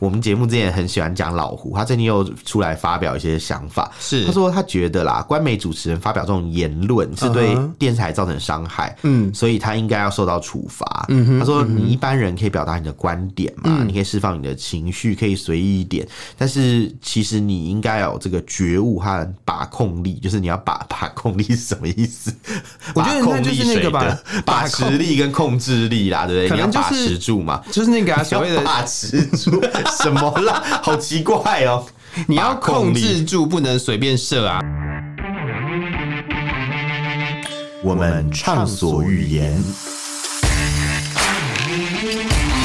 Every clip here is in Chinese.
我们节目之前很喜欢讲老胡，他最近又出来发表一些想法。是，他说他觉得啦，官媒主持人发表这种言论是对电视台造成伤害，嗯，所以他应该要受到处罚。嗯哼，他说你一般人可以表达你的观点嘛，嗯、你可以释放你的情绪，可以随意一点，但是其实你应该有这个觉悟和把控力，就是你要把把控力是什么意思？我觉得那就是那个吧，把持力跟控制力啦，对不对？你要把持住嘛，就是那个啊，所谓的 把持住。什么啦？好奇怪哦！你要控制住，不能随便射啊！我们畅所欲言，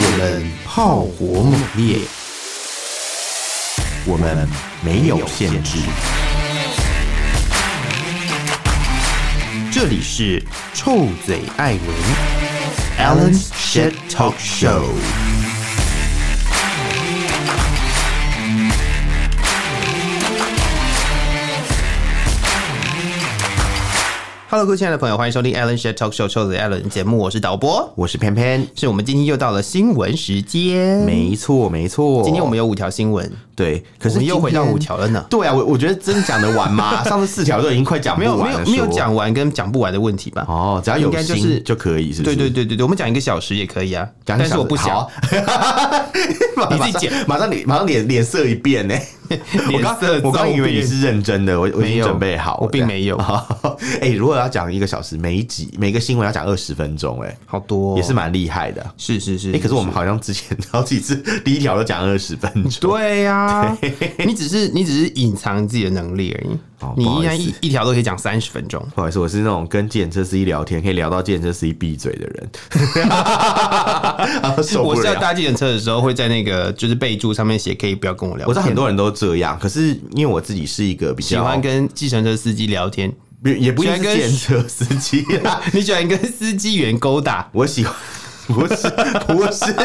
我们炮火猛烈，我们没有限制。这里是臭嘴艾文 Alan's Shit Talk Show。Hello，各位亲爱的朋友，欢迎收听 Alan s h a t Talk Show 的 Alan 节目，我是导播，我是偏偏，是我们今天又到了新闻时间，没错没错，今天我们有五条新闻，对，可是又回到五条了呢？对啊，我我觉得真讲得完吗？上次四条都已经快讲不完了，没有没有没有讲完跟讲不完的问题吧？哦，只要有心就是就可以，是不是？对对对对对，我们讲一个小时也可以啊，但是我不想，你自己讲，马上脸马上脸脸色一变呢。我刚我刚以为你是认真的，我我已经准备好，我并没有。哎，如果要讲一个小时，每一集每个新闻要讲二十分钟，哎，好多，也是蛮厉害的。是是是，哎，可是我们好像之前 好几次第一条都讲二十分钟。对呀，你只是你只是隐藏自己的能力而已。你应该一一条都可以讲三十分钟。不好意思，我是那种跟计程车司机聊天可以聊到计程车司机闭嘴的人。我是要搭计程车的时候会在那个就是备注上面写可以不要跟我聊。我知道很多人都这样，可是。因为我自己是一个比较喜欢跟计程车司机聊天，也不喜欢跟车司机。你喜欢跟司机员勾搭？我喜欢，不是不是，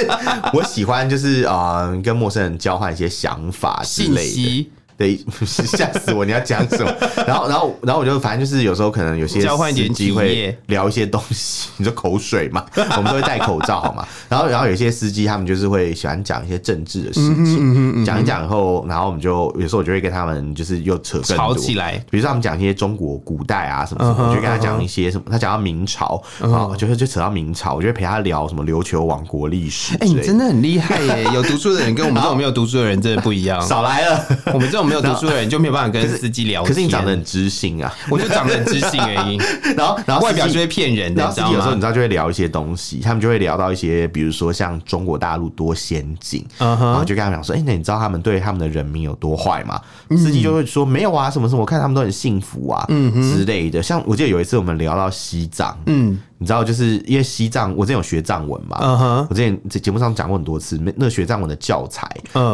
我喜欢就是啊、呃，跟陌生人交换一些想法之类的。对，吓死我！你要讲什么？然后，然后，然后我就反正就是有时候可能有些交换一点机会聊一些东西，你说口水嘛，我们都会戴口罩好吗？然后，然后有些司机他们就是会喜欢讲一些政治的事情，讲一讲以后，然后我们就有时候我就会跟他们就是又扯吵起来。比如说他们讲一些中国古代啊什么什么，我就跟他讲一些什么，他讲到明朝啊，就是就扯到明朝，我就会陪他聊什么琉球王国历史。哎，你真的很厉害耶！有读书的人跟我们这种没有读书的人真的不一样。少来了，我们这种。没有读书的人就没有办法跟司机聊天。可是你长得很知性啊，我就长得很知性而已。然后，然后外表就会骗人的，然后司机有时候你知道就会聊一些东西，他们就会聊到一些，比如说像中国大陆多先进，然后就跟他们讲说，哎，那你知道他们对他们的人民有多坏吗？司机就会说没有啊，什么什么，我看他们都很幸福啊，嗯之类的。像我记得有一次我们聊到西藏，嗯。你知道，就是因为西藏，我之前有学藏文嘛，uh huh. 我之前在节目上讲过很多次，那学藏文的教材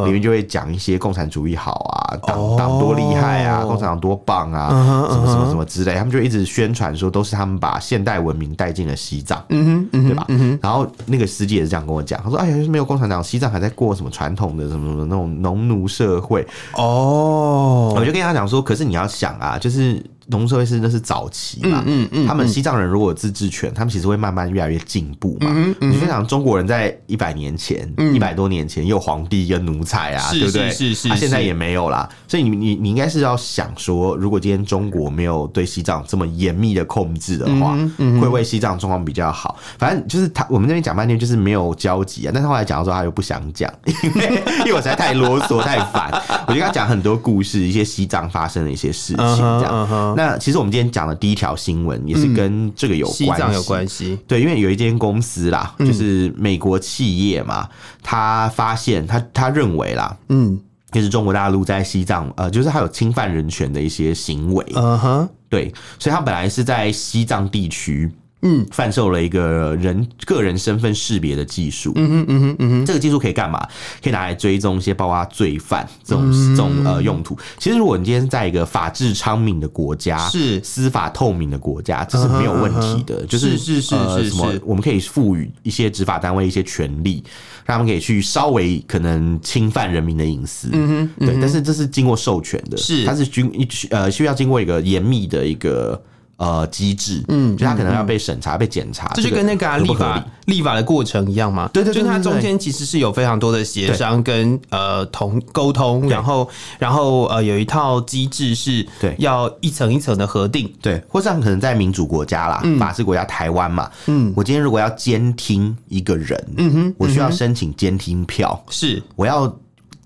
里面就会讲一些共产主义好啊，党党、uh 多厉害啊，共产党多棒啊，uh huh. 什么什么什么之类，他们就一直宣传说都是他们把现代文明带进了西藏嗯哼对吧？Uh. 然后那个司机也是这样跟我讲，他说：“哎呀，没有共产党，西藏还在过什么传统的什么什么那种农奴社会。”哦，我就跟他讲说：“可是你要想啊，就是。”农社会是那是早期嘛，他们西藏人如果有自治权，他们其实会慢慢越来越进步嘛。你就想中国人在一百年前，一百、多年前有皇帝跟奴才啊，对不对？是是，他、啊、现在也没有啦。所以你你你应该是要想说，如果今天中国没有对西藏这么严密的控制的话，嗯嗯、会为西藏状况比较好。反正就是他，我们那边讲半天就是没有交集啊。但是后来讲到说他又不想讲，因为因为我实在太啰嗦太烦，我就跟他讲很多故事，一些西藏发生的一些事情这样。Uh uh 那其实我们今天讲的第一条新闻也是跟这个有关系，西藏有关系。对，因为有一间公司啦，就是美国企业嘛，他发现他他认为啦，嗯，就是中国大陆在西藏，呃，就是他有侵犯人权的一些行为。嗯哼，对，所以他本来是在西藏地区。嗯，贩售了一个人个人身份识别的技术。嗯哼，嗯哼，嗯哼，这个技术可以干嘛？可以拿来追踪一些包括罪犯这种、嗯、这种呃用途。其实，如果你今天在一个法治昌明的国家，是司法透明的国家，这是没有问题的。嗯、就是是是是什么？我们可以赋予一些执法单位一些权利，让他们可以去稍微可能侵犯人民的隐私。嗯哼，嗯哼，对。但是这是经过授权的，是它是经呃需要经过一个严密的一个。呃，机制，嗯，就他可能要被审查、嗯、被检查，这就跟那个、啊、立法立法的过程一样嘛。对对对，就它中间其实是有非常多的协商跟呃同沟通，然后然后呃有一套机制是对。要一层一层的核定，对，或者可能在民主国家啦，嗯、法治国家台湾嘛，嗯，我今天如果要监听一个人，嗯哼，我需要申请监听票，是、嗯、我要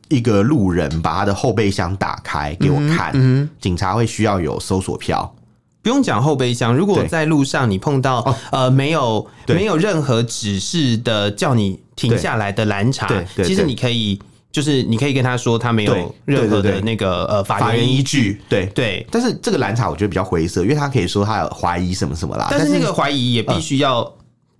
一个路人把他的后备箱打开给我看，嗯，嗯警察会需要有搜索票。不用讲后备箱，如果在路上你碰到呃没有没有任何指示的叫你停下来的拦查，其实你可以就是你可以跟他说他没有任何的那个呃法律依据，对。对。但是这个蓝茶我觉得比较灰色，因为他可以说他有怀疑什么什么啦，但是那个怀疑也必须要。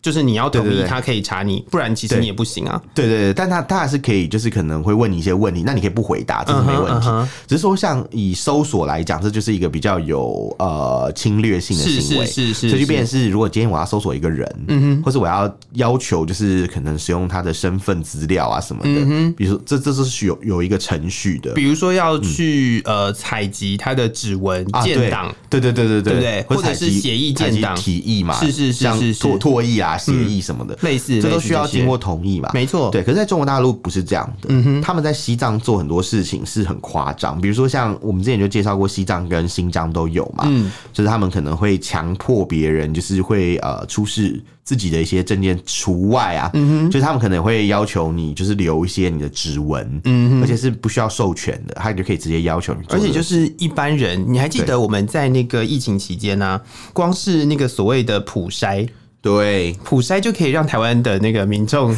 就是你要同意他可以查你，不然其实你也不行啊。对对对，但他他还是可以，就是可能会问你一些问题，那你可以不回答，这是没问题。只是说，像以搜索来讲，这就是一个比较有呃侵略性的行为，是是是。这就变成是，如果今天我要搜索一个人，嗯哼，或者我要要求就是可能使用他的身份资料啊什么的，嗯比如说这这是有有一个程序的，比如说要去呃采集他的指纹建档，对对对对对对，或者是协议建档。提议嘛，是是是是唾唾液啊。协议什么的，类似，这都需要经过同意嘛？没错，对。可是在中国大陆不是这样的，嗯哼，他们在西藏做很多事情是很夸张，比如说像我们之前就介绍过，西藏跟新疆都有嘛，嗯，就是他们可能会强迫别人，就是会呃出示自己的一些证件除外啊，嗯哼，就是他们可能会要求你就是留一些你的指纹，嗯哼，而且是不需要授权的，他就可以直接要求你。而且就是一般人，你还记得我们在那个疫情期间呢、啊，光是那个所谓的普筛。对，普筛就可以让台湾的那个民众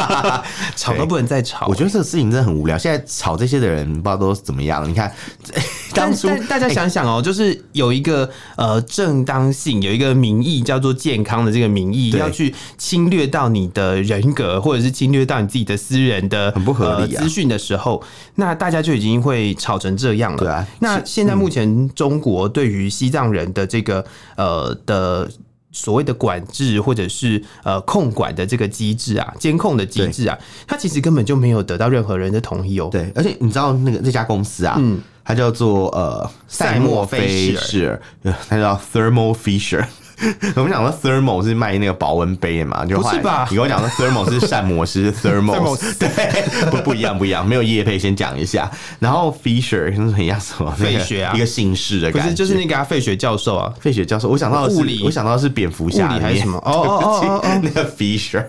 吵都不能再吵。我觉得这个事情真的很无聊。现在吵这些的人不知道都怎么样。你看，当初大家想想哦，就是有一个呃正当性，有一个名义叫做健康的这个名义，要去侵略到你的人格，或者是侵略到你自己的私人的很不合理资讯的时候，那大家就已经会吵成这样了。对啊，那现在目前中国对于西藏人的这个呃的。所谓的管制或者是呃控管的这个机制啊，监控的机制啊，它其实根本就没有得到任何人的同意哦。对，而且你知道那个那家公司啊，嗯，它叫做呃赛默菲士，它叫 Thermo Fisher。我们讲说 thermal 是卖那个保温杯的嘛？就不是吧？你跟我讲说 thermal 是膳魔师 thermal，对，不不一样，不一样，没有叶配，先讲一下。然后 Fisher 是很像什么？费雪啊，一个姓氏的感觉，不是就是那个费雪教授啊？费雪教授，我想到的是物理，我想到的是蝙蝠侠还是什么？哦哦哦哦，那个 Fisher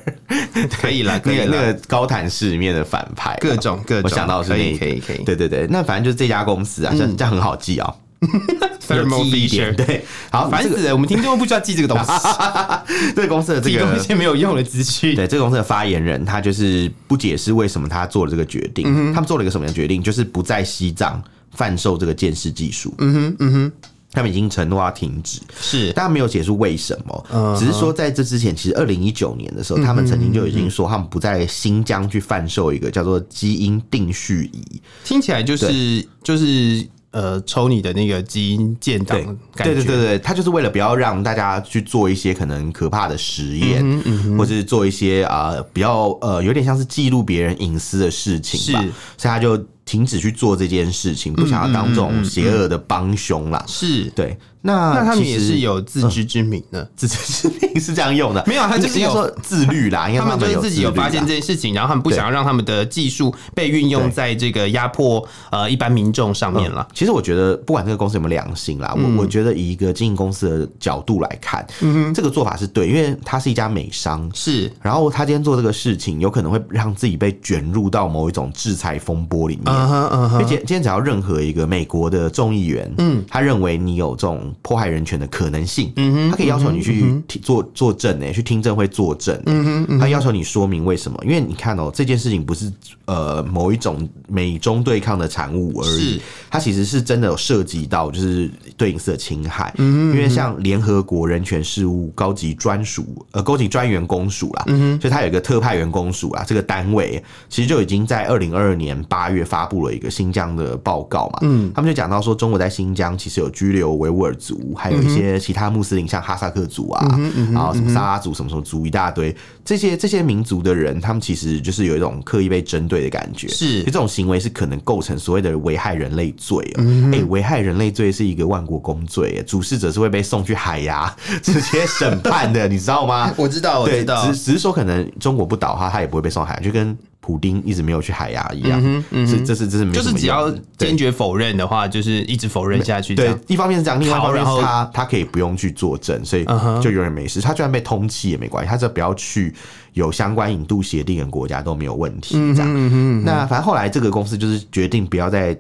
可以了，可以了，那个高谭市里面的反派，各种各种，我想到的是那个，可以可以，对对对，那反正就是这家公司啊，这这样很好记啊。Thermo Fisher 对，好，烦死了！我们听众不需要记这个东西。这个公司的这个 一些没有用的资讯。对，这个公司的发言人他就是不解释为什么他做了这个决定。他们做了一个什么样的决定？就是不在西藏贩售这个鉴识技术。嗯哼，嗯哼，他们已经承诺要停止。是，但没有解释为什么。只是说在这之前，其实二零一九年的时候，他们曾经就已经说他们不在新疆去贩售一个叫做基因定序仪。听起来就是就是。呃，抽你的那个基因建档，对对对对，他就是为了不要让大家去做一些可能可怕的实验，嗯嗯、或者是做一些啊、呃、比较呃有点像是记录别人隐私的事情吧，是所以他就停止去做这件事情，不想要当这种邪恶的帮凶啦。是对。那那他们也是有自知之明的，自知之明是这样用的，没有，他就是有说自律啦。他们就是自己有发现这件事情，然后他们不想要让他们的技术被运用在这个压迫呃一般民众上面了。其实我觉得，不管这个公司有没有良心啦，我我觉得以一个经营公司的角度来看，嗯，这个做法是对，因为它是一家美商，是，然后他今天做这个事情，有可能会让自己被卷入到某一种制裁风波里面。嗯哼嗯哼，今天只要任何一个美国的众议员，嗯，他认为你有这种迫害人权的。可能性，嗯哼，他可以要求你去做作证诶，去听证会作证，嗯哼，他要求你说明为什么？因为你看哦，这件事情不是呃某一种美中对抗的产物而已，它其实是真的有涉及到就是对隐私的侵害，嗯哼，因为像联合国人权事务高级专属呃高级专员公署啦，嗯哼，所以它有一个特派员公署啊，这个单位其实就已经在二零二二年八月发布了一个新疆的报告嘛，嗯，他们就讲到说，中国在新疆其实有拘留维吾尔族，还有一些其他穆斯林，像哈萨克族啊，然后什么沙拉族，什么什么族一大堆，这些这些民族的人，他们其实就是有一种刻意被针对的感觉，是，这种行为是可能构成所谓的危害人类罪哦，哎，危害人类罪是一个万国公罪，主事者是会被送去海牙 直接审判的，你知道吗？我知道，我知道，只只是说可能中国不倒哈，他也不会被送海牙，就跟。普丁一直没有去海牙一样，嗯嗯、是这是这是没就是只要坚决否认的话，就是一直否认下去。对，一方面是这样，另外一方面是他他可以不用去作证，所以就永远没事。他就算被通缉也没关系，他只要不要去有相关引渡协定的国家都没有问题。这样，嗯嗯嗯、那反正后来这个公司就是决定不要再。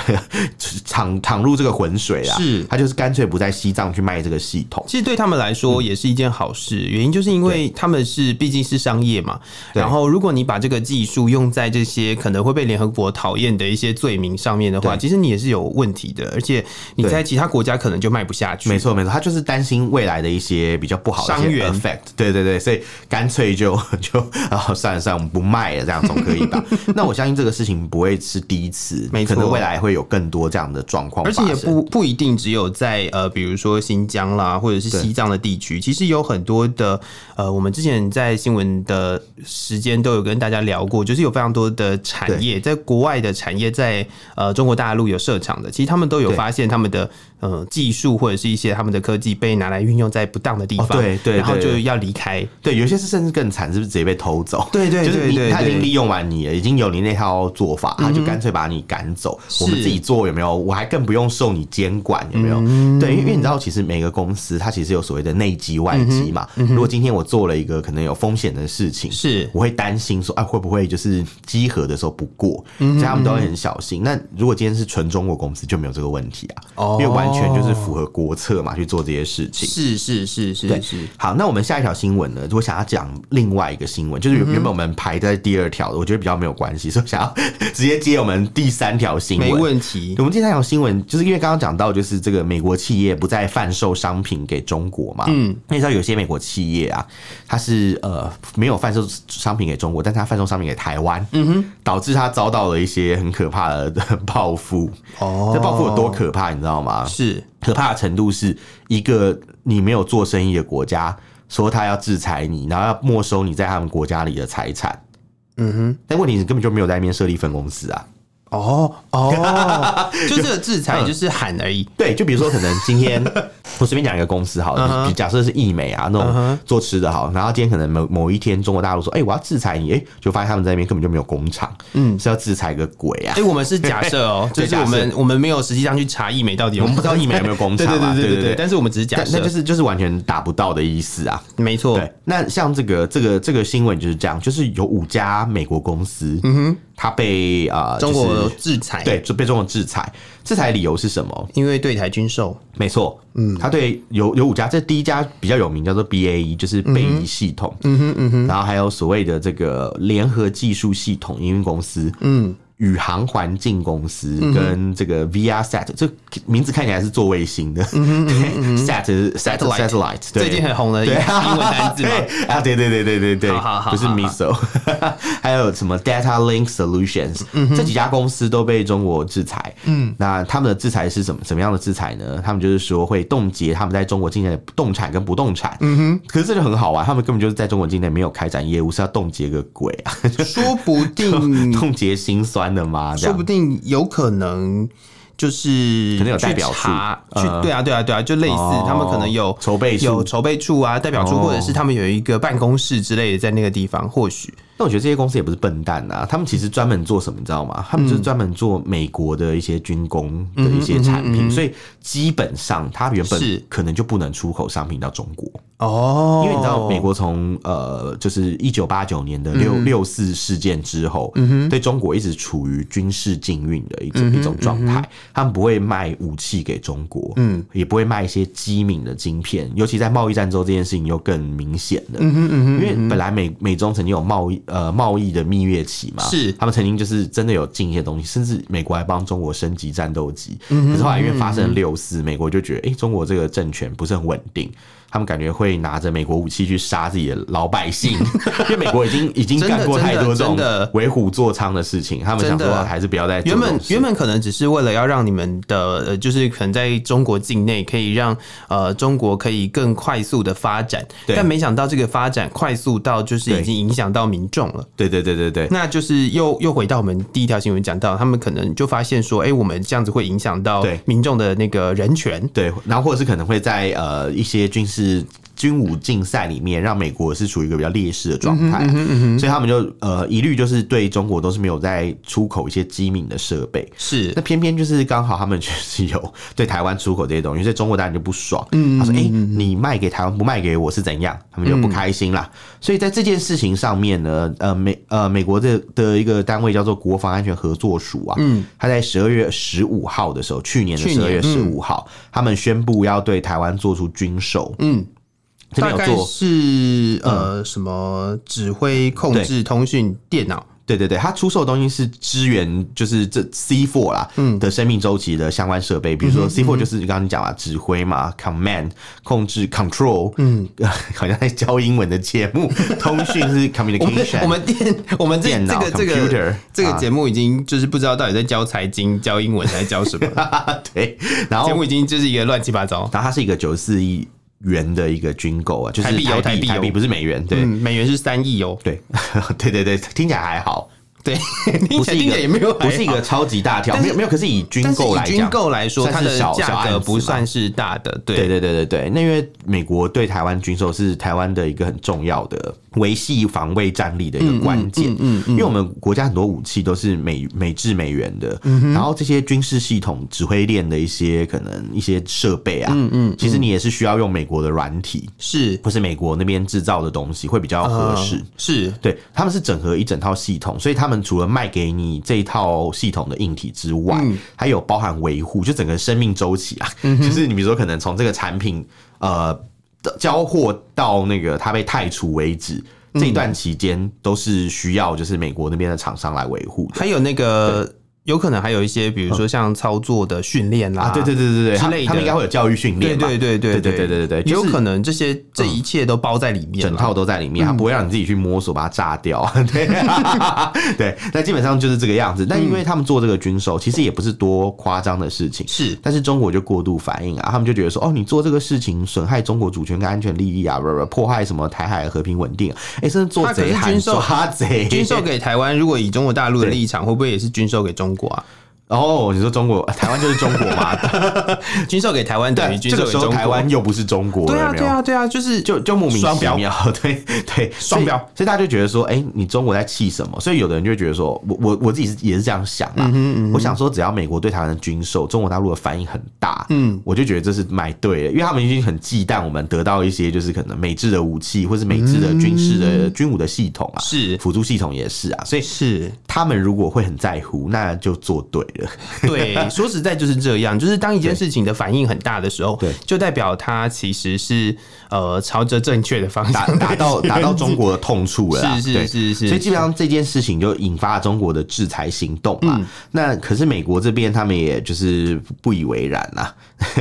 躺躺入这个浑水啊，是他就是干脆不在西藏去卖这个系统。其实对他们来说也是一件好事，嗯、原因就是因为他们是毕竟是商业嘛。然后如果你把这个技术用在这些可能会被联合国讨厌的一些罪名上面的话，其实你也是有问题的。而且你在其他国家可能就卖不下去。没错没错，他就是担心未来的一些比较不好的商业 effect。对对对，所以干脆就 就啊算了算了，我们不卖了，这样总可以吧？那我相信这个事情不会是第一次，没错，可能未来。会有更多这样的状况，而且也不不一定只有在呃，比如说新疆啦，或者是西藏的地区，其实有很多的呃，我们之前在新闻的时间都有跟大家聊过，就是有非常多的产业在国外的产业在呃中国大陆有设厂的，其实他们都有发现他们的。呃，技术或者是一些他们的科技被拿来运用在不当的地方，对对，然后就要离开。对，有些是甚至更惨，是不是直接被偷走？对对，就是你他已经利用完你了，已经有你那套做法，他就干脆把你赶走。我们自己做有没有？我还更不用受你监管有没有？对，因为你知道，其实每个公司它其实有所谓的内机外机嘛。如果今天我做了一个可能有风险的事情，是我会担心说，哎，会不会就是稽核的时候不过？所以他们都会很小心。那如果今天是纯中国公司，就没有这个问题啊，因为完。全就是符合国策嘛，去做这些事情。是是是是是。好，那我们下一条新闻呢？如果想要讲另外一个新闻，就是原本我们排在第二条的，我觉得比较没有关系，所以想要直接接我们第三条新闻。没问题。我们第三条新闻就是因为刚刚讲到，就是这个美国企业不再贩售商品给中国嘛。嗯。你知道有些美国企业啊，它是呃没有贩售商品给中国，但是它贩售商品给台湾。嗯哼。导致它遭到了一些很可怕的 报复。哦。这报复有多可怕，你知道吗？是。可怕的程度是一个你没有做生意的国家说他要制裁你，然后要没收你在他们国家里的财产。嗯哼，但问题是根本就没有在那边设立分公司啊。哦哦，就这个制裁就是喊而已。对，就比如说可能今天我随便讲一个公司好了，假设是易美啊那种做吃的好，然后今天可能某某一天中国大陆说，哎，我要制裁你，哎，就发现他们在那边根本就没有工厂，嗯，是要制裁个鬼啊！哎，我们是假设哦，就是我们我们没有实际上去查易美到底，我们不知道易美有没有工厂 嘛？对对对，但是我们只是假设，那就是就是完全达不到的意思啊。没错，对。那像这个这个这个新闻就是这样，就是有五家美国公司，嗯哼。他被啊，中国制裁，对，就被中国制裁。制裁理由是什么？因为对台军售，没错。嗯，他对有有五家，这第一家比较有名，叫做 BAE，就是北宜系统。嗯哼嗯哼。然后还有所谓的这个联合技术系统营运公司。嗯。宇航环境公司跟这个 Viasat，这名字看起来是做卫星的。嗯嗯 Sat 是 satellite，最近很红的英文单字 啊，对对对对对对，不是 missile。还有什么 Data Link Solutions，这几家公司都被中国制裁。嗯，那他们的制裁是什么什么样的制裁呢？他们就是说会冻结他们在中国境内的动产跟不动产。嗯哼，可是这就很好玩，他们根本就是在中国境内没有开展业务，是要冻结个鬼啊！说不定冻结心酸。的吗？说不定有可能就是可能有代表处。去，对啊，对啊，对啊，就类似他们可能有筹备有筹备处啊，代表处，或者是他们有一个办公室之类的在那个地方，或许。那我觉得这些公司也不是笨蛋啊，他们其实专门做什么，你知道吗？他们就是专门做美国的一些军工的一些产品，所以基本上它原本可能就不能出口商品到中国哦，因为你知道美国从呃就是一九八九年的六六四事件之后，对中国一直处于军事禁运的一种一种状态，他们不会卖武器给中国，嗯，也不会卖一些机敏的晶片，尤其在贸易战之后，这件事情又更明显了，嗯嗯嗯，因为本来美美中曾经有贸易。呃，贸易的蜜月期嘛，是。他们曾经就是真的有进一些东西，甚至美国还帮中国升级战斗机。嗯、可是后来因为发生了六四，美国就觉得，哎、欸，中国这个政权不是很稳定，他们感觉会拿着美国武器去杀自己的老百姓，因为美国已经已经干过太多这种为虎作伥的事情，他们想说还是不要再原本原本可能只是为了要让你们的呃，就是可能在中国境内可以让呃中国可以更快速的发展，但没想到这个发展快速到就是已经影响到民众了。对对对对对，那就是又又回到我们第一条新闻讲到，他们可能就发现说，哎，我们这样子会影响到民众的那个人权，对，然后或者是可能会在呃一些军事。si 军武竞赛里面，让美国是处于一个比较劣势的状态，嗯嗯嗯，所以他们就呃一律就是对中国都是没有在出口一些机敏的设备。是，那偏偏就是刚好他们就是有对台湾出口这些东西，所以中国当然就不爽。嗯，他说：“哎、欸，你卖给台湾不卖给我是怎样？”他们就不开心啦。所以在这件事情上面呢，呃美呃美国的的一个单位叫做国防安全合作署啊，嗯，他在十二月十五号的时候，去年的十二月十五号，他们宣布要对台湾做出军售。嗯。大概是呃什么指挥、控制、通讯、电脑？对对对，它出售的东西是支援，就是这 C four 啦，嗯的生命周期的相关设备，比如说 C four 就是刚刚你讲了指挥嘛，command 控制 control，嗯，好像在教英文的节目，通讯是 communication。我们电我们这这个这个这个节目已经就是不知道到底在教财经、教英文还是教什么？对，然后节目已经就是一个乱七八糟。然后它是一个九十四亿。元的一个军购啊，就是台币，台币，台币不是美元，对，美元是三亿哦，对，对对对，听起来还好。对，不是一个也没有，不是一个超级大条，没有没有。可是以军购来讲，军购来说，它的价格不算是大的。对对对对对对，那因为美国对台湾军售是台湾的一个很重要的维系防卫战力的一个关键。嗯，因为我们国家很多武器都是美美制美元的，然后这些军事系统、指挥链的一些可能一些设备啊，嗯嗯，其实你也是需要用美国的软体，是或是美国那边制造的东西会比较合适？是对，他们是整合一整套系统，所以他们。除了卖给你这一套系统的硬体之外，嗯、还有包含维护，就整个生命周期啊，嗯、就是你比如说，可能从这个产品呃交货到那个它被汰除为止，嗯、这一段期间都是需要就是美国那边的厂商来维护。还有那个。有可能还有一些，比如说像操作的训练啦，对对对对对，之类的，他们应该会有教育训练，对对对对对。对对对，有可能这些这一切都包在里面，整套都在里面，他不会让你自己去摸索把它炸掉。对。对，那基本上就是这个样子。但因为他们做这个军售，其实也不是多夸张的事情，是，但是中国就过度反应啊，他们就觉得说，哦，你做这个事情损害中国主权跟安全利益啊，不不，破坏什么台海和平稳定，哎，甚至做贼喊抓贼，军售给台湾，如果以中国大陆的立场，会不会也是军售给中果啊。啊？然后你说中国台湾就是中国嘛？军售给台湾等于军售给中国，台湾又不是中国，对啊对啊对啊，就是就就莫名其妙，对对双标，所以大家就觉得说，哎，你中国在气什么？所以有的人就觉得说，我我我自己是也是这样想啊。我想说，只要美国对台湾的军售，中国大陆的反应很大，嗯，我就觉得这是买对了，因为他们已经很忌惮我们得到一些就是可能美制的武器，或是美制的军事的军武的系统啊，是。辅助系统也是啊，所以是。他们如果会很在乎，那就做对了，对。说实在就是这样，就是当一件事情的反应很大的时候，对，就代表它其实是呃朝着正确的方向打到 打到中国的痛处了，是是是是，所以基本上这件事情就引发了中国的制裁行动嘛。那可是美国这边他们也就是不以为然啊，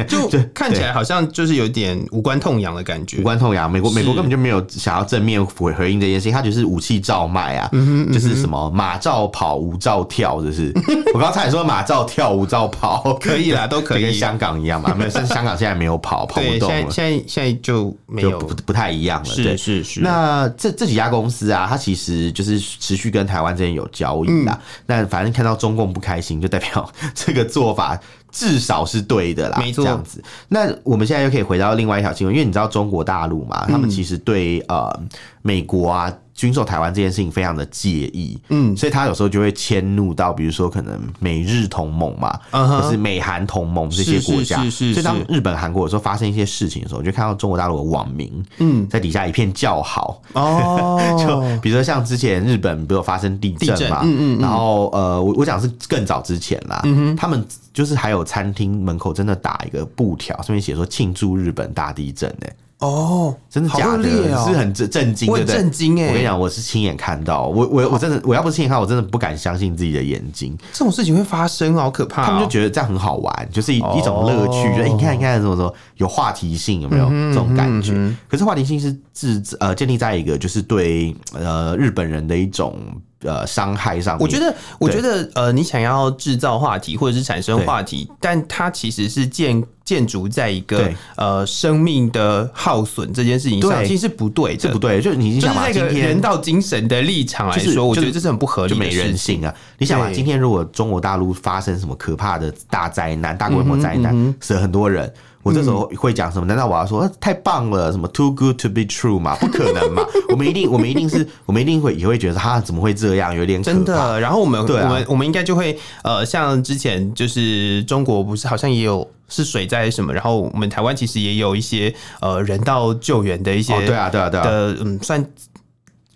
就 看起来好像就是有点无关痛痒的感觉，无关痛痒。美国美国根本就没有想要正面回回应这件事情，他就是武器照卖啊，就是什么马照跑，舞照跳，就是。我刚才说马照跳，舞照跑，可以啦，都可以，跟香港一样嘛。没有，香港现在没有跑，跑不动了。现在现在就没有，不不太一样了。是是是。那这这几家公司啊，它其实就是持续跟台湾这边有交易啦。那反正看到中共不开心，就代表 这个做法至少是对的啦。没错，这样子。那我们现在又可以回到另外一条新闻，因为你知道中国大陆嘛，他们其实对呃美国啊。军售台湾这件事情非常的介意，嗯，所以他有时候就会迁怒到，比如说可能美日同盟嘛，或是美韩同盟这些国家，是是是。所以当日本、韩国有时候发生一些事情的时候，就看到中国大陆的网民，嗯，在底下一片叫好，哦，就比如说像之前日本不是有发生地震嘛，嗯嗯，然后呃，我我讲是更早之前啦，他们就是还有餐厅门口真的打一个布条，上面写说庆祝日本大地震呢。哦，真的假的？哦、是很震震惊，对不对？震惊哎！我跟你讲，我是亲眼看到，我我我真的，我要不是亲眼看，我真的不敢相信自己的眼睛。这种事情会发生，好可怕、哦！他们就觉得这样很好玩，就是一、哦、一种乐趣，就、欸、你看，你看，怎么说有话题性，有没有、嗯、这种感觉？嗯嗯、可是话题性是自呃建立在一个就是对呃日本人的一种。呃，伤害上面，我觉得，我觉得，呃，你想要制造话题或者是产生话题，但它其实是建建筑在一个呃生命的耗损这件事情上，其实是不对，这不对。就你想把，今天人道精神的立场来说，我觉得这是很不合理，就没人性啊！你想嘛，今天如果中国大陆发生什么可怕的大灾难、大规模灾难，死了很多人。我这时候会讲什么？难道我要说太棒了？什么 too good to be true 嘛？不可能嘛！我们一定，我们一定是，我们一定会也会觉得他怎么会这样？有点真的。然后我们，我们，我们应该就会呃，像之前就是中国不是好像也有是水灾什么？然后我们台湾其实也有一些呃人道救援的一些，对啊，对啊，对啊的嗯算。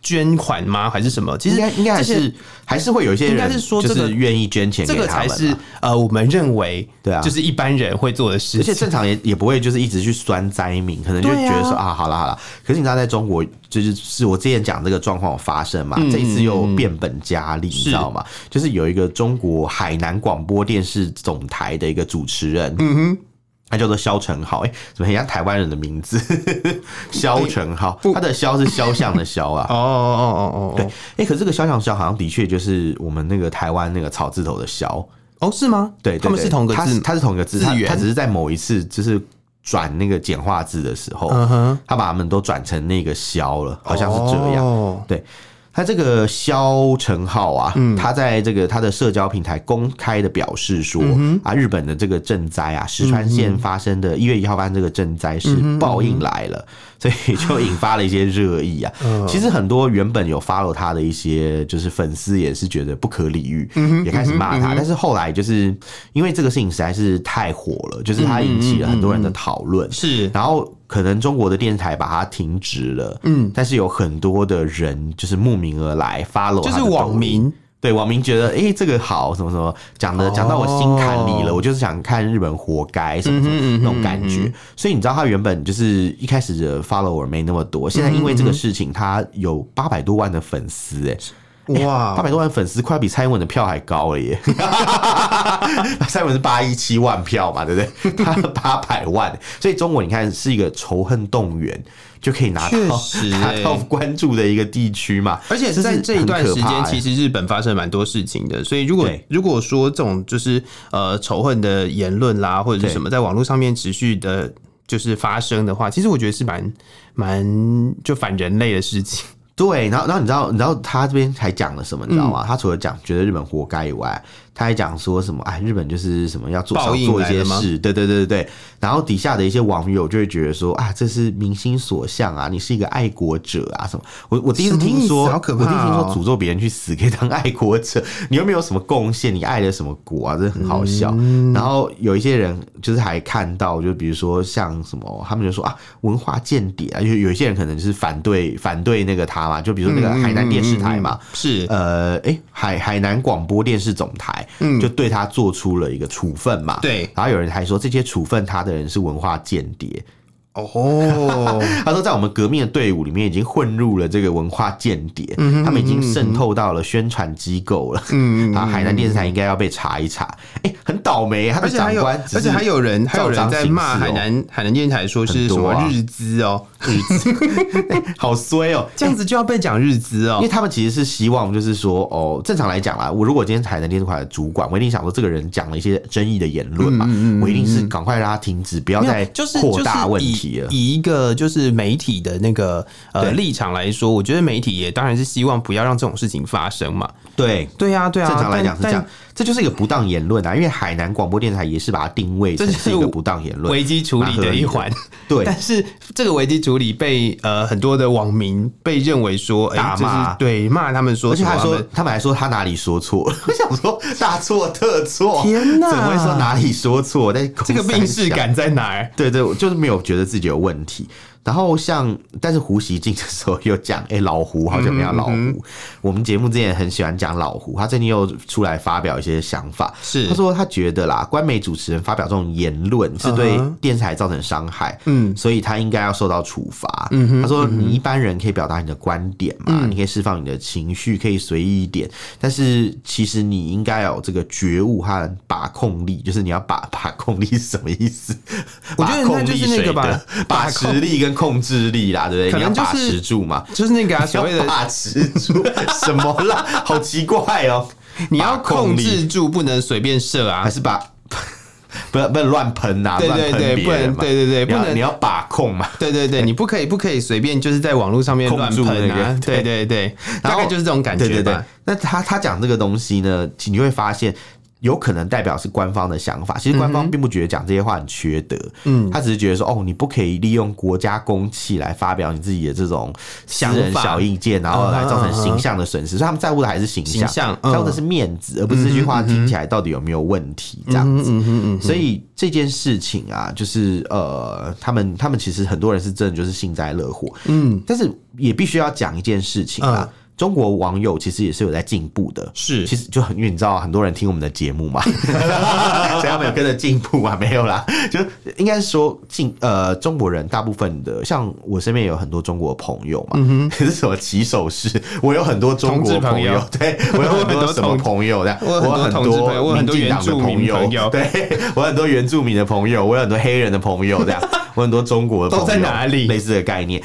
捐款吗？还是什么？其实应该应该还是还是会有一些人，应该是说这个愿意捐钱，这个才是呃，我们认为对啊，就是一般人会做的事情，而且正常也也不会就是一直去酸灾民，可能就觉得说啊，好了好了。可是你知道，在中国就是是我之前讲这个状况发生嘛，这一次又变本加厉，你知道吗？就是有一个中国海南广播电视总台的一个主持人，嗯哼。他叫做萧成浩，哎、欸，怎么很像台湾人的名字？萧成浩，他的萧是肖像的肖啊。哦哦哦哦哦，对，哎、欸，可是这个肖像肖好像的确就是我们那个台湾那个草字头的肖。哦，是吗？对，他们是同个字，他是同一个字，他他只是在某一次就是转那个简化字的时候，他把他们都转成那个肖了，好像是这样。哦、对。他这个肖成浩啊，嗯、他在这个他的社交平台公开的表示说、嗯、啊，日本的这个赈灾啊，石川县发生的一月一号发生这个赈灾是报应来了。所以就引发了一些热议啊。其实很多原本有 follow 他的一些就是粉丝也是觉得不可理喻，也开始骂他。但是后来就是因为这个事情实在是太火了，就是他引起了很多人的讨论。是，然后可能中国的电视台把它停止了。嗯，但是有很多的人就是慕名而来 follow，就是网民。对，网民觉得，哎、欸，这个好，什么什么，讲的讲到我心坎里了，哦、我就是想看日本活该，什么什么那种感觉。所以你知道，他原本就是一开始的 follower 没那么多，现在因为这个事情，他有八百多万的粉丝，哎，哇，八百多万粉丝，快比蔡英文的票还高了耶！蔡英文是八一七万票嘛，对不对？他八百万，所以中国你看是一个仇恨动员。就可以拿到拿到关注的一个地区嘛，而且在这一段时间，其实日本发生蛮多事情的。所以如果如果说这种就是呃仇恨的言论啦，或者是什么，在网络上面持续的，就是发生的话，其实我觉得是蛮蛮就反人类的事情。对，然后然后你知道你知道他这边还讲了什么？你知道吗？他除了讲觉得日本活该以外。他还讲说什么？哎，日本就是什么要做少做一些事，对对对对对。然后底下的一些网友就会觉得说啊，这是民心所向啊，你是一个爱国者啊什么？我我第一次听说，好可怕哦，我第一次听说诅咒别人去死可以当爱国者，你又没有什么贡献，你爱了什么国啊？这很好笑。嗯、然后有一些人就是还看到，就比如说像什么，他们就说啊，文化间谍啊，有有一些人可能就是反对反对那个他嘛，就比如说那个海南电视台嘛，嗯嗯嗯是呃，哎，海海南广播电视总台。嗯，就对他做出了一个处分嘛。对，然后有人还说这些处分他的人是文化间谍。哦，他说在我们革命的队伍里面已经混入了这个文化间谍，他们已经渗透到了宣传机构了。嗯，然后 海南电视台应该要被查一查。哎，很倒霉，他的长官，而且还有人还有人在骂海南海南电视台，说是什么日资哦，日资，好衰哦，这样子就要被讲日资哦，因为他们其实是希望就是说，哦，正常来讲啦，我如果今天是海南电视台的主管，我一定想说这个人讲了一些争议的言论嘛，我一定是赶快让他停止，不要再扩大问题。以一个就是媒体的那个呃立场来说，我觉得媒体也当然是希望不要让这种事情发生嘛。对，对呀，对啊。正常来讲是这样，这就是一个不当言论啊。因为海南广播电台也是把它定位成是一个不当言论，危机处理的一环。对，但是这个危机处理被呃很多的网民被认为说打骂，对骂他们说，而且他说他们还说他哪里说错了。我想说大错特错，天哪，怎么会说哪里说错？但这个病识感在哪儿？对对，就是没有觉得自己有问题。然后像，但是胡锡进的时候又讲，哎、欸，老胡好久没有老胡。嗯嗯、我们节目之前很喜欢讲老胡，他最近又出来发表一些想法。是，他说他觉得啦，官媒主持人发表这种言论是对电视台造成伤害，嗯，所以他应该要受到处罚。嗯，他说你一般人可以表达你的观点嘛，嗯、你可以释放你的情绪，可以随意一点，但是其实你应该有这个觉悟和把控力，就是你要把把控力是什么意思？我觉得那就是那个吧，把持力跟控制力啦，对不对？可能就是、你要把持住嘛，就是那个、啊、所谓的把持住什么啦？好奇怪哦！你要控制住，不能随便射啊，还是把 不要不能乱喷啊？对对对，不能对对对，不能你要把控嘛？对对对，你不可以不可以随便就是在网络上面乱喷啊？对对对，大概就是这种感觉吧。那他他讲这个东西呢，你会发现。有可能代表是官方的想法，其实官方并不觉得讲这些话很缺德，嗯，他只是觉得说，哦，你不可以利用国家公器来发表你自己的这种私人小意见，然后来造成形象的损失，所以他们在乎的还是形象，在乎的是面子，而不是这句话听起来到底有没有问题这样子。所以这件事情啊，就是呃，他们他们其实很多人是真的就是幸灾乐祸，嗯，但是也必须要讲一件事情啊。中国网友其实也是有在进步的，是，其实就很因为你知道很多人听我们的节目嘛，所以他们有跟着进步啊？没有啦，就应该是说进呃中国人大部分的，像我身边有很多中国朋友嘛，嗯、哼。可 是什么起手式，我有很多中国朋友，对 我有很多什么朋友的，我有很多民进党的朋友，对我很多原住民的朋友，我有很多黑人的朋友这样。我很多中国的朋友都在哪里？类似的概念，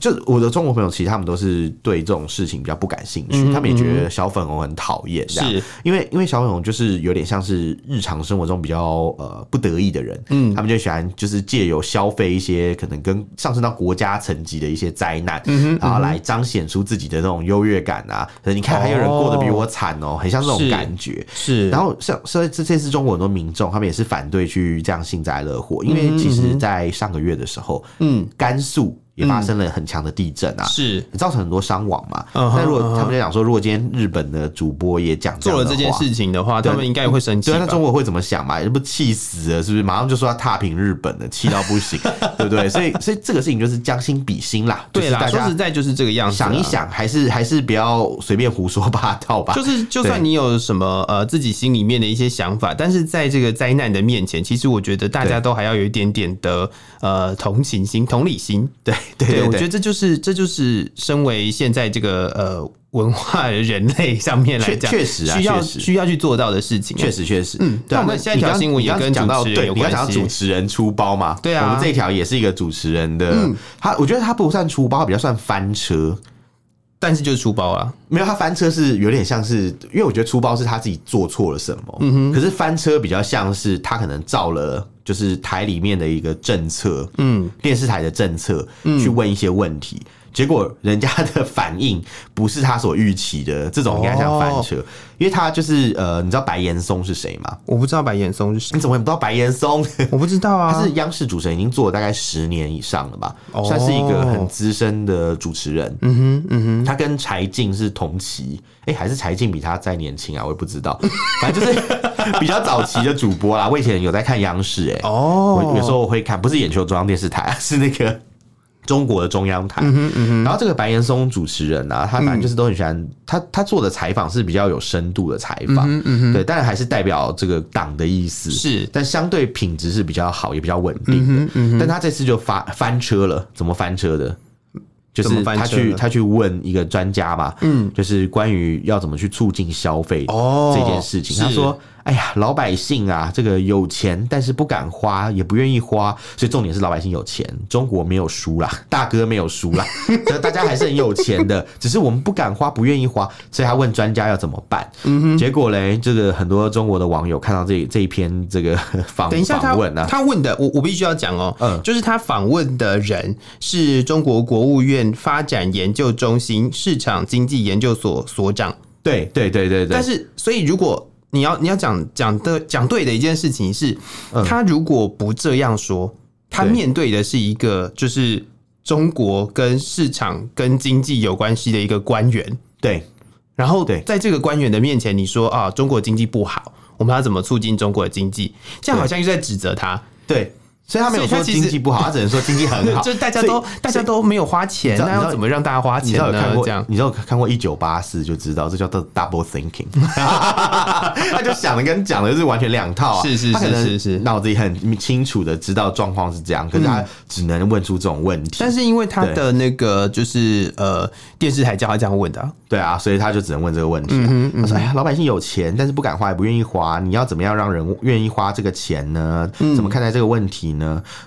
就我的中国朋友，其实他们都是对这种事情比较不感兴趣，嗯嗯他们也觉得小粉红很讨厌，是。因为因为小粉红就是有点像是日常生活中比较呃不得意的人，嗯，他们就喜欢就是借由消费一些可能跟上升到国家层级的一些灾难，嗯哼然后来彰显出自己的那种优越感啊。你看还有人过得比我惨哦、喔，很像这种感觉，是。是。然后像所以这这次中国很多民众，他们也是反对去这样幸灾乐祸，因为其实在上。个月的时候，嗯，甘肃也发生了很强的地震啊，是造成很多伤亡嘛。但如果他们在讲说，如果今天日本的主播也讲做了这件事情的话，他们应该也会生气。那中国会怎么想嘛？这不气死了，是不是？马上就说要踏平日本了，气到不行，对不对？所以，所以这个事情就是将心比心啦。对啦，说实在就是这个样子。想一想，还是还是不要随便胡说八道吧。就是，就算你有什么呃自己心里面的一些想法，但是在这个灾难的面前，其实我觉得大家都还要有一点点的呃同情心、同理心。对对对，我觉得这。就是，这就是身为现在这个呃文化人类上面来讲，确实啊，需要需要去做到的事情。确实，确实。嗯，那我们下一条新闻也跟讲到，对，你刚讲到主持人出包嘛？对啊，我们这一条也是一个主持人的，他我觉得他不算出包，比较算翻车，但是就是出包啊。没有，他翻车是有点像是，因为我觉得出包是他自己做错了什么，嗯哼。可是翻车比较像是他可能照了。就是台里面的一个政策，嗯，电视台的政策，去问一些问题，嗯、结果人家的反应不是他所预期的，这种应该像翻车，哦、因为他就是呃，你知道白岩松是谁吗？我不知道白岩松是谁，你怎么会不知道白岩松？我不知道啊，他是央视主持人，已经做了大概十年以上了吧，哦、算是一个很资深的主持人。嗯哼，嗯哼，他跟柴静是同期，哎、欸，还是柴静比他再年轻啊？我也不知道，反正就是比较早期的主播啦。我以前有在看央视。哦，我有时候我会看，不是眼球中央电视台，是那个中国的中央台。然后这个白岩松主持人啊，他反正就是都很喜欢他，他做的采访是比较有深度的采访。对，当然还是代表这个党的意思。是，但相对品质是比较好，也比较稳定但他这次就发翻车了，怎么翻车的？就是他去他去问一个专家嘛，嗯，就是关于要怎么去促进消费这件事情，他说。哎呀，老百姓啊，这个有钱但是不敢花，也不愿意花，所以重点是老百姓有钱，中国没有输啦，大哥没有输啦，大家还是很有钱的，只是我们不敢花，不愿意花，所以他问专家要怎么办。嗯哼，结果嘞，这个很多中国的网友看到这这一篇这个访等一下他问啊，他问的我我必须要讲哦，嗯，就是他访问的人是中国国务院发展研究中心市场经济研究所所长，对对对对对，但是所以如果。你要你要讲讲的讲对的一件事情是，他如果不这样说，他面对的是一个就是中国跟市场跟经济有关系的一个官员，对。然后对，在这个官员的面前，你说啊，中国经济不好，我们要怎么促进中国的经济？这样好像又在指责他，对。所以他没有说经济不好，他只能说经济很好。就大家都大家都没有花钱，那要怎么让大家花钱呢？你知道有看过这样，你知道看过一九八四就知道，这叫做 double thinking。他就想的跟讲的是完全两套啊！是是是是是，脑子里很清楚的知道状况是这样，可是他只能问出这种问题。但是因为他的那个就是呃电视台叫他这样问的，对啊，所以他就只能问这个问题。他说：“哎呀，老百姓有钱，但是不敢花，也不愿意花，你要怎么样让人愿意花这个钱呢？怎么看待这个问题呢？”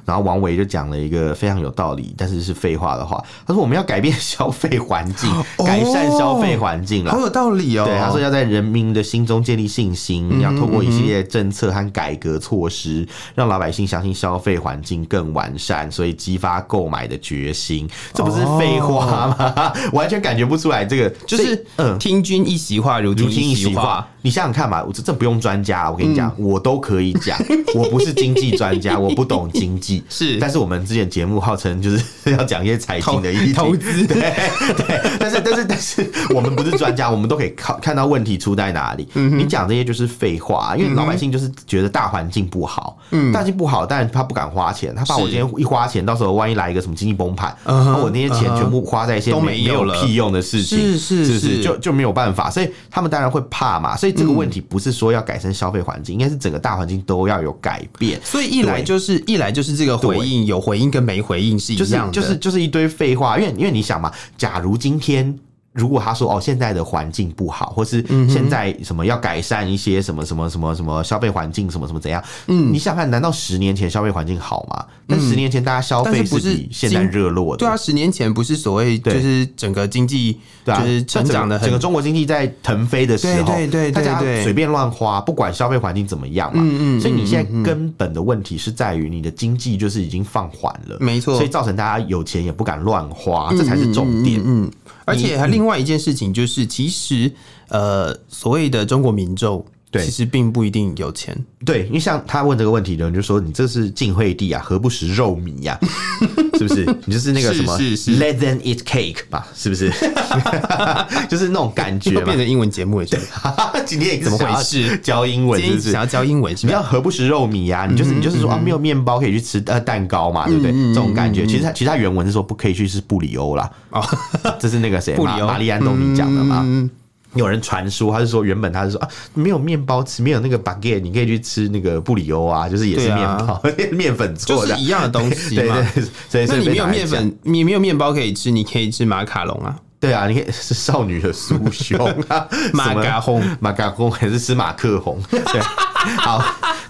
然后王维就讲了一个非常有道理，但是是废话的话。他说：“我们要改变消费环境，改善消费环境了，好有道理哦。”对，他说要在人民的心中建立信心，要透过一系列政策和改革措施，让老百姓相信消费环境更完善，所以激发购买的决心。这不是废话吗？完全感觉不出来。这个就是嗯，听君一席话，如听一席话。你想想看嘛，我这这不用专家，我跟你讲，我都可以讲。我不是经济专家，我不懂经济。是，但是我们之前节目号称就是 要讲一些财经的议题，投 资。对对，但是但是但是我们不是专家，我们都可以看看到问题出在哪里。嗯你讲这些就是废话，因为老百姓就是觉得大环境不好，大环境不好，但他不敢花钱，他怕我今天一花钱，到时候万一来一个什么经济崩盘，那我那些钱全部花在一些没有屁用的事情，是是是，就就没有办法，所以他们当然会怕嘛。所以这个问题不是说要改善消费环境，应该是整个大环境都要有改变。所以一来就是一来就是这个回应有回应跟没回应是一样的，就是就是一堆废话。因为因为你想嘛，假如今天。如果他说哦，现在的环境不好，或是现在什么要改善一些什么什么什么什么消费环境什么什么怎样？嗯，你想看，难道十年前消费环境好吗？但十年前大家消费是比现在热络的。对啊，十年前不是所谓就是整个经济就是成长的，整个中国经济在腾飞的时候，对对对，大家随便乱花，不管消费环境怎么样嘛。嗯嗯。所以你现在根本的问题是在于你的经济就是已经放缓了，没错。所以造成大家有钱也不敢乱花，这才是重点。嗯。而且还另外一件事情就是，其实呃，所谓的中国民众，对，其实并不一定有钱。对，因为像他问这个问题的人就说：“你这是晋惠帝啊，何不食肉糜呀？是不是？你就是那个什么，Let them eat cake 吧？是不是？就是那种感觉。”变成英文节目 也是。今天怎么回事？教英文是不是？想要教英文是不是？你要何不食肉糜呀？你就是你就是说啊，没有面包可以去吃呃蛋糕嘛，对不对？这种感觉，其实他其实他原文是说不可以去吃布里欧啦。哦，这是那个谁玛玛丽安东尼讲的嘛？有人传说，他是说原本他是说啊，没有面包吃，没有那个 baguette，你可以去吃那个布里欧啊，就是也是面包，面粉做的，一样的东西嘛。所以，那你没有面粉，你没有面包可以吃，你可以吃马卡龙啊。对啊，你可以是少女的酥胸啊，马卡红，马卡红还是吃马克红？对，好。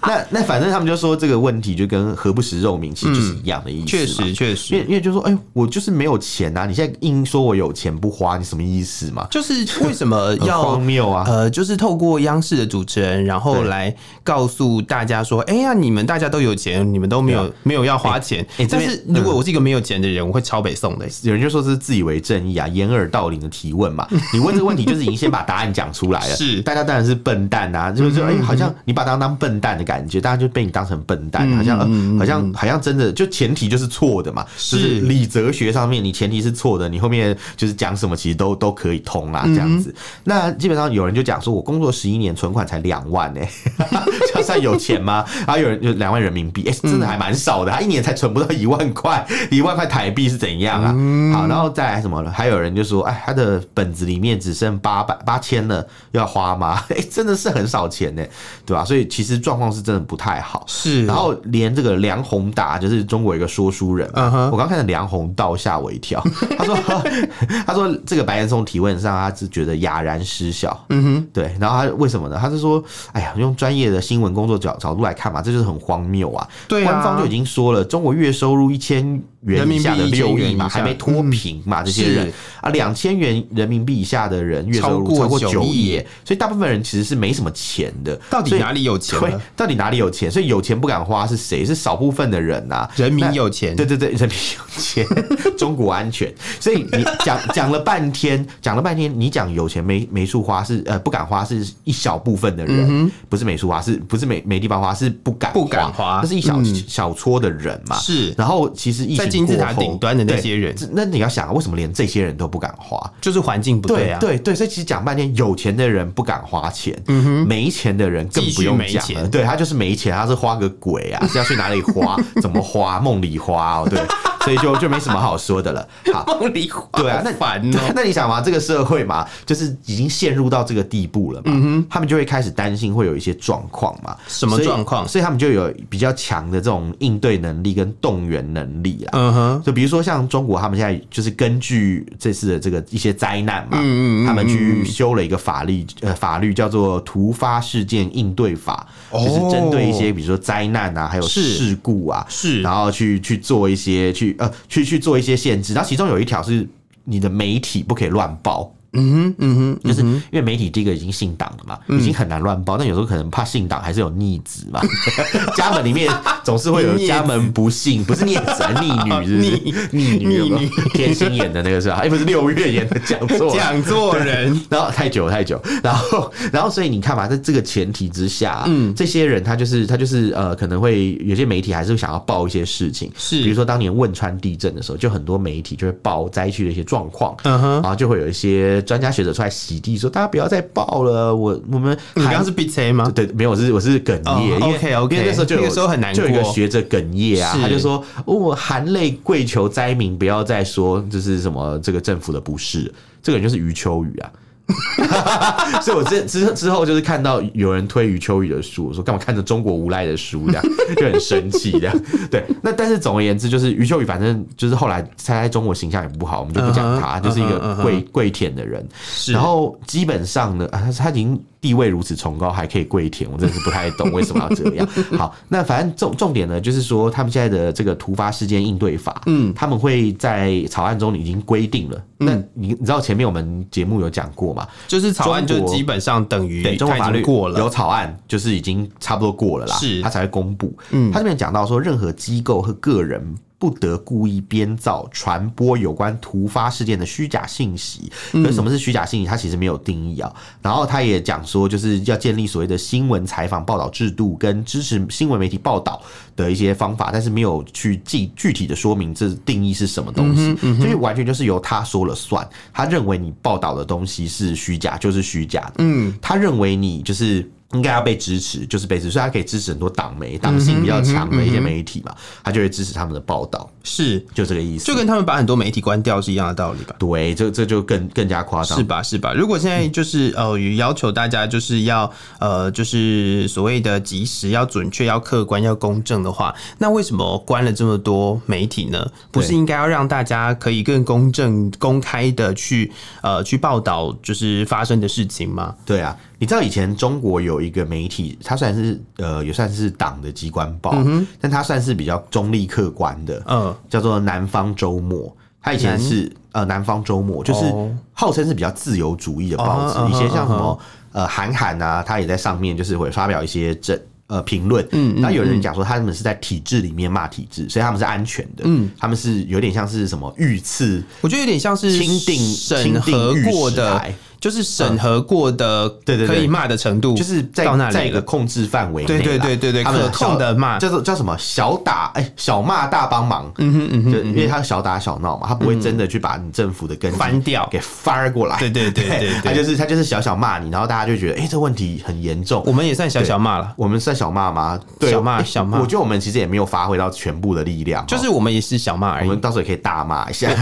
那那反正他们就说这个问题就跟何不食肉糜其实就是一样的意思，确实确实，因为因为就说哎，我就是没有钱呐，你现在硬说我有钱不花，你什么意思嘛？就是为什么 要荒谬啊？呃，就是透过央视的主持人，然后来告诉大家说，哎呀，你们大家都有钱，你们都没有没有要花钱。但是如果我是一个没有钱的人，我会抄北宋的。有人就说是自以为正义啊，掩耳盗铃的提问嘛。你问这个问题，就是已经先把答案讲出来了，是大家当然是笨蛋啊，就是说哎，好像你把他当笨蛋的感觉，大家就被你。当成笨蛋，好像好像好像真的就前提就是错的嘛，就是理哲学上面你前提是错的，你后面就是讲什么其实都都可以通啦，这样子。那基本上有人就讲说，我工作十一年，存款才两万呢，这样算有钱吗？啊有人就两万人民币，哎，真的还蛮少的，他一年才存不到一万块，一万块台币是怎样啊？好，然后再来什么了？还有人就说，哎，他的本子里面只剩八百八千了，要花吗？哎，真的是很少钱呢，对吧？所以其实状况是真的不太好。是，然后连这个梁宏达，就是中国一个说书人，uh huh. 我刚看到梁宏道吓我一跳。他说，他说这个白岩松提问上，他是觉得哑然失笑。嗯哼、uh，huh. 对。然后他为什么呢？他是说，哎呀，用专业的新闻工作角角度来看嘛，这就是很荒谬啊。对啊，官方就已经说了，中国月收入一千元以下的六亿嘛，还没脱贫嘛，这些人啊，两千元人民币以下的人月收入超过九亿，所以大部分人其实是没什么钱的。到底哪里有钱？到底哪里有钱？所以有钱不敢花是谁？是少部分的人呐。人民有钱，对对对，人民有钱，中国安全。所以你讲 讲了半天，讲了半天，你讲有钱没没处花是呃不敢花，是一小部分的人，不是没处花，是不是没没地方花，是不敢不敢花，那是一小小撮的人嘛。是，然后其实疫情。金字塔顶端的那些人，那你要想，为什么连这些人都不敢花？就是环境不对啊。对对，所以其实讲半天，有钱的人不敢花钱，嗯哼，没钱的人更不用讲了。对，他就是没钱，他是花个鬼啊！是要去哪里花？怎么花？梦里花哦，对。所以就就没什么好说的了。好，梦里花，对啊，那烦呢？那你想嘛，这个社会嘛，就是已经陷入到这个地步了嘛，嗯哼，他们就会开始担心会有一些状况嘛。什么状况？所以他们就有比较强的这种应对能力跟动员能力啊。嗯哼，就比如说像中国，他们现在就是根据这次的这个一些灾难嘛，嗯嗯，他们去修了一个法律，呃，法律叫做《突发事件应对法》，就是针对一些比如说灾难啊，还有事故啊，是，然后去去做一些去。呃，去去做一些限制，然后其中有一条是你的媒体不可以乱报。嗯哼，嗯哼，就是因为媒体第一个已经信党了嘛，已经很难乱报。但有时候可能怕信党还是有逆子嘛，家门里面总是会有 家门不幸，不是逆子，逆女是逆逆女，天心演的那个是吧？哎，不是六月演的，讲座讲座人。然后太久太久，然后然后所以你看嘛，在这个前提之下，嗯，这些人他就是他就是呃，可能会有些媒体还是想要报一些事情，是。比如说当年汶川地震的时候，就很多媒体就会报灾区的一些状况，嗯哼，然后就会有一些。专家学者出来洗地，说大家不要再报了。我我们你刚刚是 B C 吗？对，没有，我是我是哽咽。OK OK，因为那时候就有那个时候很难过，就有一个学者哽咽啊，他就说：“我含泪跪求灾民不要再说就是什么这个政府的不是。”这个人就是余秋雨啊。所以，我之之之后就是看到有人推余秋雨的书，我说干嘛看着中国无赖的书这样，就很生气这样。对，那但是总而言之，就是余秋雨，反正就是后来他在中国形象也不好，我们就不讲他，就是一个跪跪舔的人。然后基本上呢，他他已经。地位如此崇高，还可以跪舔，我真的是不太懂为什么要这样。好，那反正重重点呢，就是说他们现在的这个突发事件应对法，嗯，他们会在草案中已经规定了。那你你知道前面我们节目有讲过吗？就是草案就基本上等于中国法律过了，有草案就是已经差不多过了啦，是，他才会公布。嗯，他这边讲到说，任何机构和个人。不得故意编造、传播有关突发事件的虚假信息。可是什么是虚假信息？它其实没有定义啊。然后他也讲说，就是要建立所谓的新闻采访报道制度，跟支持新闻媒体报道的一些方法，但是没有去具具体的说明这定义是什么东西，所以完全就是由他说了算。他认为你报道的东西是虚假，就是虚假的。嗯，他认为你就是。应该要被支持，就是被支持，所以他可以支持很多党媒、党性比较强的一些媒体嘛，他就会支持他们的报道，是就这个意思，就跟他们把很多媒体关掉是一样的道理吧？对，这这就更更加夸张，是吧？是吧？如果现在就是呃，要求大家就是要呃，就是所谓的及时、要准确、要客观、要公正的话，那为什么关了这么多媒体呢？不是应该要让大家可以更公正、公开的去呃去报道就是发生的事情吗？对啊。你知道以前中国有一个媒体，它虽然是呃也算是党的机关报，嗯、但它算是比较中立客观的，嗯，叫做南方周末。它以前是呃南方周末，就是号称是比较自由主义的报纸。哦、一些像什么呃韩寒啊，他也在上面就是会发表一些政呃评论。嗯，那有人讲说他们是在体制里面骂体制，所以他们是安全的。嗯，他们是有点像是什么御赐，我觉得有点像是钦定审核过的。就是审核过的，对对，可以骂的程度，就是在在一个控制范围内，对对对对对，可控的骂，叫做叫什么？小打哎小骂大帮忙，嗯哼嗯哼，就因为他小打小闹嘛，他不会真的去把你政府的根翻掉。给翻过来，对对对 对，他就是他就是小小骂你，然后大家就觉得哎这问题很严重，我们也算小小骂了，我们算小骂吗？小骂小骂，我觉得我们其实也没有发挥到全部的力量，就是我们也是小骂而已，我 们到时候也可以大骂一下，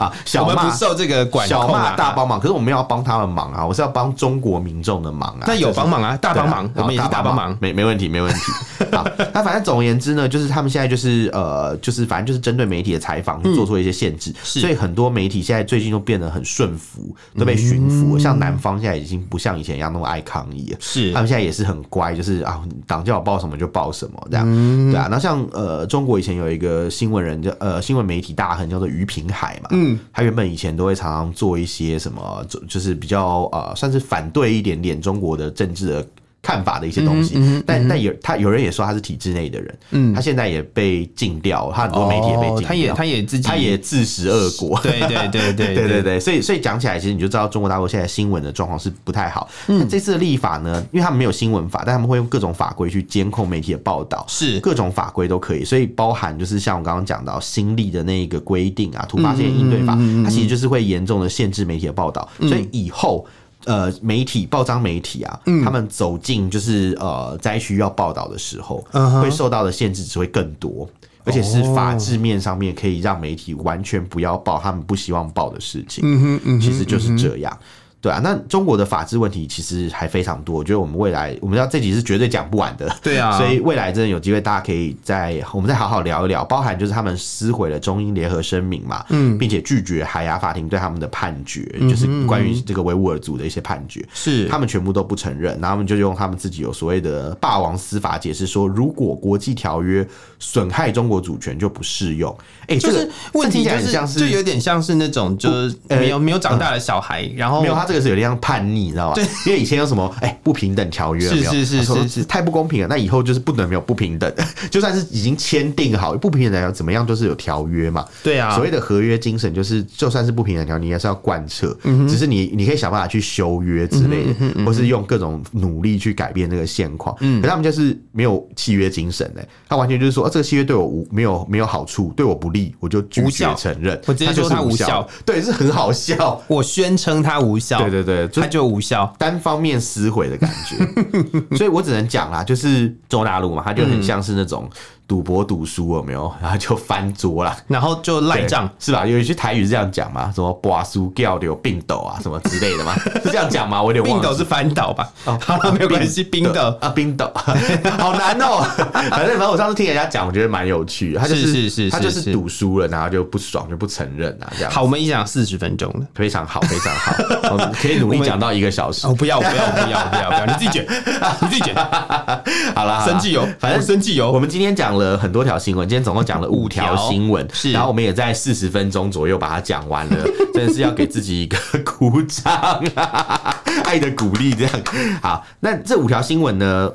啊小骂。不受这个管控，小骂大帮忙，可是我们要。要帮他们忙啊！我是要帮中国民众的忙啊！那有帮忙啊，大帮忙，我们也是大帮忙，没没问题，没问题。好，那反正总而言之呢，就是他们现在就是呃，就是反正就是针对媒体的采访做出一些限制，所以很多媒体现在最近都变得很顺服，都被驯服。像南方现在已经不像以前一样那么爱抗议了，是他们现在也是很乖，就是啊，党叫我报什么就报什么这样，对啊。那像呃，中国以前有一个新闻人叫呃新闻媒体大亨叫做于平海嘛，嗯，他原本以前都会常常做一些些什么。就是比较呃，算是反对一点点中国的政治的。看法的一些东西。嗯嗯、但但有他有人也说他是体制内的人，嗯，他现在也被禁掉，他很多媒体也被禁掉，哦、他也他也自己他也自食恶果。对对对对对。对 所以所以讲起来，其实你就知道中国大陆现在新闻的状况是不太好。嗯，这次的立法呢，因为他们没有新闻法，但他们会用各种法规去监控媒体的报道，是。各种法规都可以，所以包含就是像我刚刚讲到新立的那个规定啊，突发性应对法，它其实就是会严重的限制媒体的报道，所以以后。呃，媒体报章媒体啊，嗯、他们走进就是呃灾区要报道的时候，嗯、会受到的限制只会更多，而且是法制面上面可以让媒体完全不要报他们不希望报的事情。嗯哼，嗯哼，其实就是这样。对啊，那中国的法治问题其实还非常多，我觉得我们未来我们知道这集是绝对讲不完的。对啊，所以未来真的有机会，大家可以再我们再好好聊一聊，包含就是他们撕毁了中英联合声明嘛，嗯，并且拒绝海牙法庭对他们的判决，嗯、就是关于这个维吾尔族的一些判决，是。他们全部都不承认，然后他们就用他们自己有所谓的霸王司法解释说，如果国际条约损害中国主权就不适用。哎、欸，就是问题就是像是就有点像是那种就是没有没有长大的小孩，呃、然后没有他。这个是有点像叛逆，你知道吧？对，因为以前有什么哎、欸、不平等条约，是是是是是太不公平了。那以后就是不能没有不平等，就算是已经签订好不平等要怎么样，都是有条约嘛。对啊，所谓的合约精神就是，就算是不平等条约，你还是要贯彻。嗯、只是你你可以想办法去修约之类的，嗯、或是用各种努力去改变这个现况。嗯，可是他们就是没有契约精神嘞，他完全就是说，啊、这个契约对我无没有没有好处，对我不利，我就拒绝承认。我直接说他无效，对，是很好笑。我宣称他无效。对对对，他就。无效，单方面撕毁的感觉，所以我只能讲啦，就是中国大陆嘛，他就很像是那种。赌博赌输了没有？然后就翻桌了，然后就赖账，是吧？有一句台语是这样讲嘛？什么“博输掉的有病斗啊”什么之类的嘛？是这样讲吗？我有点忘了。病斗是翻倒吧？哦，好了，没有关系。冰斗啊，冰斗，好难哦。反正反正我上次听人家讲，我觉得蛮有趣。他就是是是，他就是赌输了，然后就不爽，就不承认啊，这样。好，我们一讲四十分钟了，非常好，非常好，可以努力讲到一个小时。哦，不要不要不要不要不要，你自己卷，你自己卷。好了，生气油，反正生气油。我们今天讲了很多条新闻。今天总共讲了五条新闻，是，然后我们也在四十分钟左右把它讲完了，真的是要给自己一个鼓掌啊，爱的鼓励这样。好，那这五条新闻呢？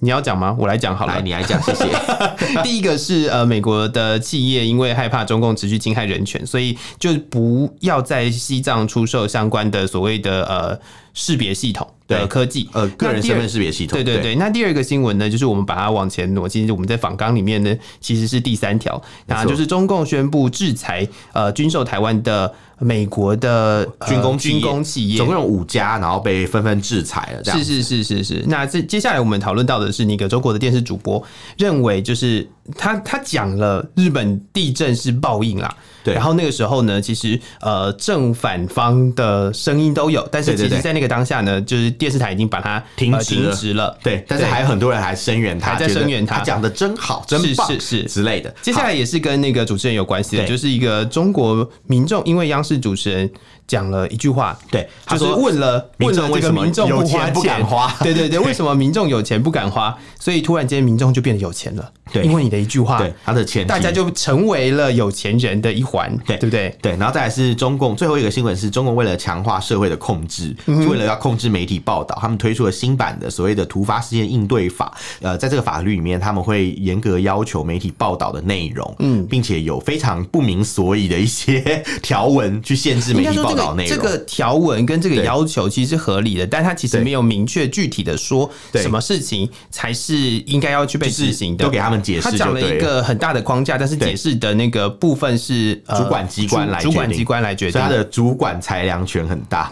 你要讲吗？我来讲好了，来，你来讲，谢谢。第一个是呃，美国的企业因为害怕中共持续侵害人权，所以就不要在西藏出售相关的所谓的呃识别系统。的科技，呃，个人身份识别系统。对对对，对，那第二个新闻呢，就是我们把它往前挪，其实我们在访纲里面呢，其实是第三条，那就是中共宣布制裁呃军售台湾的美国的军工军工企业，总共有五家，然后被纷纷制裁了。这样是是是是是。那这接下来我们讨论到的是那个中国的电视主播认为，就是他他讲了日本地震是报应啦。对，然后那个时候呢，其实呃正反方的声音都有，但是其实在那个当下呢，就是电视台已经把它停止止了。对，但是还有很多人还声援他，还在声援他，他讲的真好，真棒，是是之类的。接下来也是跟那个主持人有关系的，就是一个中国民众，因为央视主持人讲了一句话，对，他说问了问了这个民众不敢花钱，对对 对，为什么民众有钱不敢花？所以突然间民众就变得有钱了，对，因为你的一句话，对他的钱，大家就成为了有钱人的一环，对对不对？对，然后再来是中共最后一个新闻是中共为了强化社会的控制，为了要控制媒体报道，他们推出了新版的所谓的突发事件应对法。呃，在这个法律里面，他们会严格要求媒体报道的内容，嗯，并且有非常不明所以的一些 条文去限制媒体报道内容。这个条文跟这个要求其实是合理的，但他其实没有明确具体的说什么事情才是应该要去被执行的，都给他们解释。他讲了一个很大的框架，但是解释的那个部分是主管机关来。主管机关来决定，他的主管裁量权很大。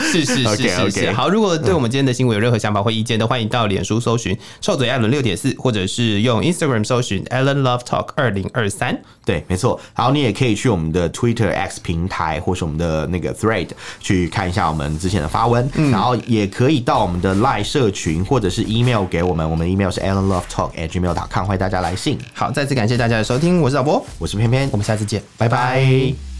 是是是是是。Okay, okay. 好，如果对我们今天的新闻有任何想法或意见，都欢迎到脸书搜寻“臭嘴艾伦六点四”，或者是用 Instagram 搜寻 “Allen Love Talk 二零二三”。对，没错。好，你也可以去我们的 Twitter X 平台，或是我们的那个 Thread 去看一下我们之前的发文。嗯、然后也可以到我们的 Line 社群，或者是 email 给我们。我们的 email 是 allenlovetalk@gmail.com，欢迎大家来信。好，再次感谢大家的收听，我是老波，我是偏偏，我们下次见。拜拜。